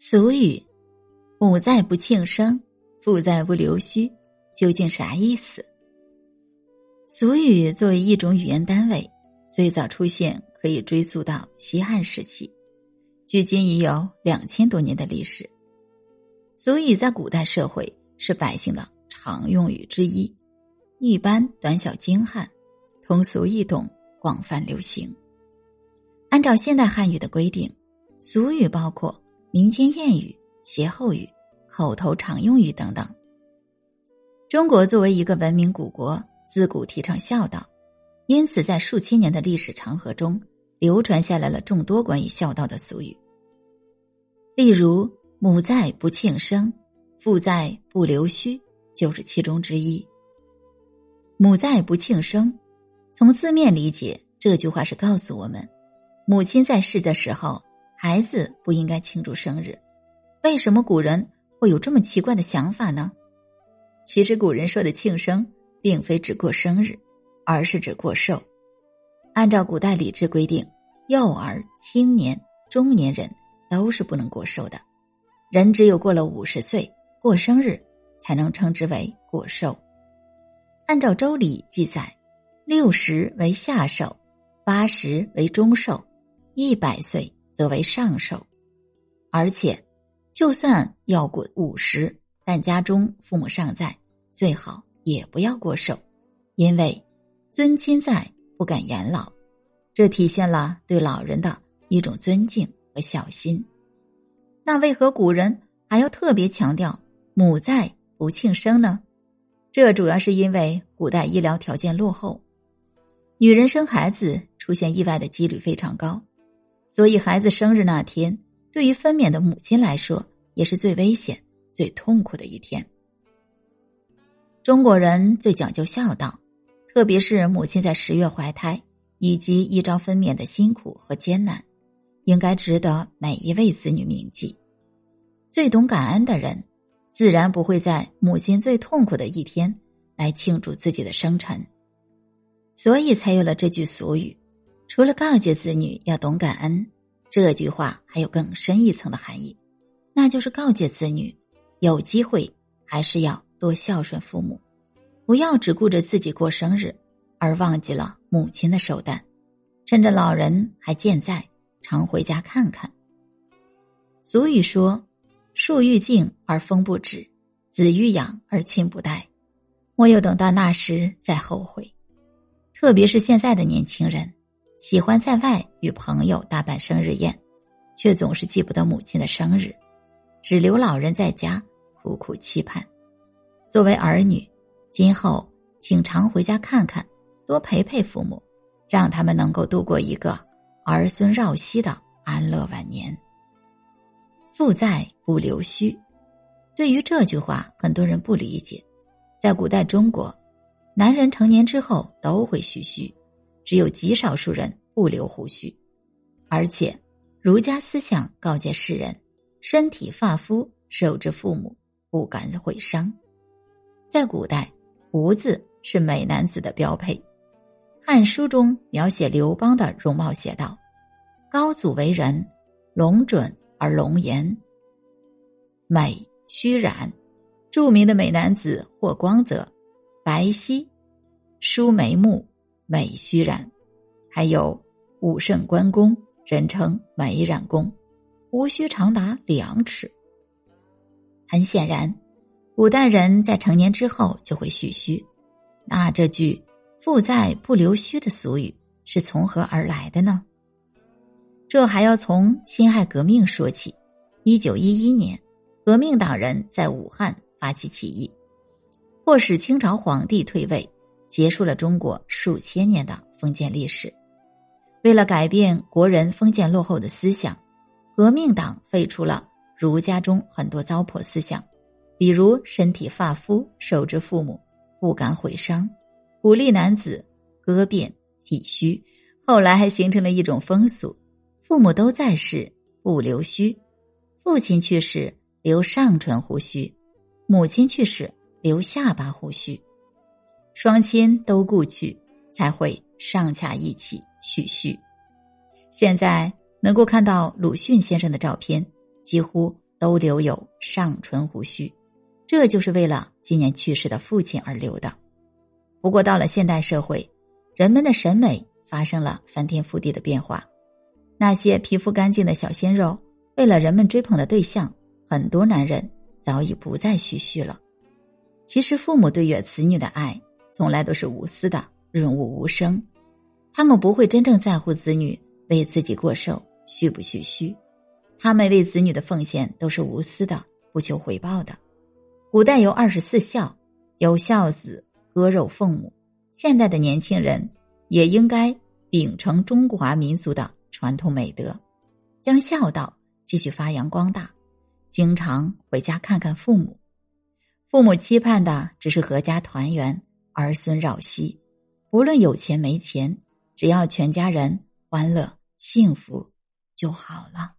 俗语“母在不庆生，父在不留须”，究竟啥意思？俗语作为一种语言单位，最早出现可以追溯到西汉时期，距今已有两千多年的历史。俗语在古代社会是百姓的常用语之一，一般短小精悍，通俗易懂，广泛流行。按照现代汉语的规定，俗语包括。民间谚语、歇后语、口头常用语等等。中国作为一个文明古国，自古提倡孝道，因此在数千年的历史长河中，流传下来了众多关于孝道的俗语。例如“母在不庆生，父在不留须”就是其中之一。“母在不庆生”，从字面理解，这句话是告诉我们，母亲在世的时候。孩子不应该庆祝生日，为什么古人会有这么奇怪的想法呢？其实古人说的庆生，并非指过生日，而是指过寿。按照古代礼制规定，幼儿、青年、中年人都是不能过寿的，人只有过了五十岁过生日，才能称之为过寿。按照周礼记载，六十为下寿，八十为中寿，一百岁。则为上寿，而且，就算要过五十，但家中父母尚在，最好也不要过寿，因为尊亲在，不敢言老，这体现了对老人的一种尊敬和孝心。那为何古人还要特别强调母在不庆生呢？这主要是因为古代医疗条件落后，女人生孩子出现意外的几率非常高。所以，孩子生日那天，对于分娩的母亲来说，也是最危险、最痛苦的一天。中国人最讲究孝道，特别是母亲在十月怀胎以及一朝分娩的辛苦和艰难，应该值得每一位子女铭记。最懂感恩的人，自然不会在母亲最痛苦的一天来庆祝自己的生辰，所以才有了这句俗语。除了告诫子女要懂感恩，这句话还有更深一层的含义，那就是告诫子女，有机会还是要多孝顺父母，不要只顾着自己过生日，而忘记了母亲的寿诞。趁着老人还健在，常回家看看。俗语说：“树欲静而风不止，子欲养而亲不待。”莫有等到那时再后悔。特别是现在的年轻人。喜欢在外与朋友大办生日宴，却总是记不得母亲的生日，只留老人在家苦苦期盼。作为儿女，今后请常回家看看，多陪陪父母，让他们能够度过一个儿孙绕膝的安乐晚年。父在不留须，对于这句话，很多人不理解。在古代中国，男人成年之后都会蓄须。只有极少数人不留胡须，而且儒家思想告诫世人：身体发肤受之父母，不敢毁伤。在古代，胡子是美男子的标配。《汉书》中描写刘邦的容貌写道：“高祖为人，龙准而龙颜，美须髯。”著名的美男子霍光则白皙，梳眉目。美须髯，还有武圣关公，人称美髯公，胡须长达两尺。很显然，古代人在成年之后就会蓄须。那这句“富在不留须”的俗语是从何而来的呢？这还要从辛亥革命说起。一九一一年，革命党人在武汉发起起义，迫使清朝皇帝退位。结束了中国数千年的封建历史。为了改变国人封建落后的思想，革命党废除了儒家中很多糟粕思想，比如“身体发肤受之父母，不敢毁伤”，鼓励男子割辫剃须。后来还形成了一种风俗：父母都在世不留须，父亲去世留上唇胡须，母亲去世留下巴胡须。双亲都故去，才会上下一起蓄须。现在能够看到鲁迅先生的照片，几乎都留有上唇胡须，这就是为了纪念去世的父亲而留的。不过到了现代社会，人们的审美发生了翻天覆地的变化，那些皮肤干净的小鲜肉，为了人们追捧的对象，很多男人早已不再蓄须了。其实，父母对于子女的爱，从来都是无私的，润物无声。他们不会真正在乎子女为自己过寿蓄不蓄须，他们为子女的奉献都是无私的，不求回报的。古代有二十四孝，有孝子割肉奉母。现代的年轻人也应该秉承中华民族的传统美德，将孝道继续发扬光大，经常回家看看父母。父母期盼的只是阖家团圆、儿孙绕膝，无论有钱没钱，只要全家人欢乐幸福就好了。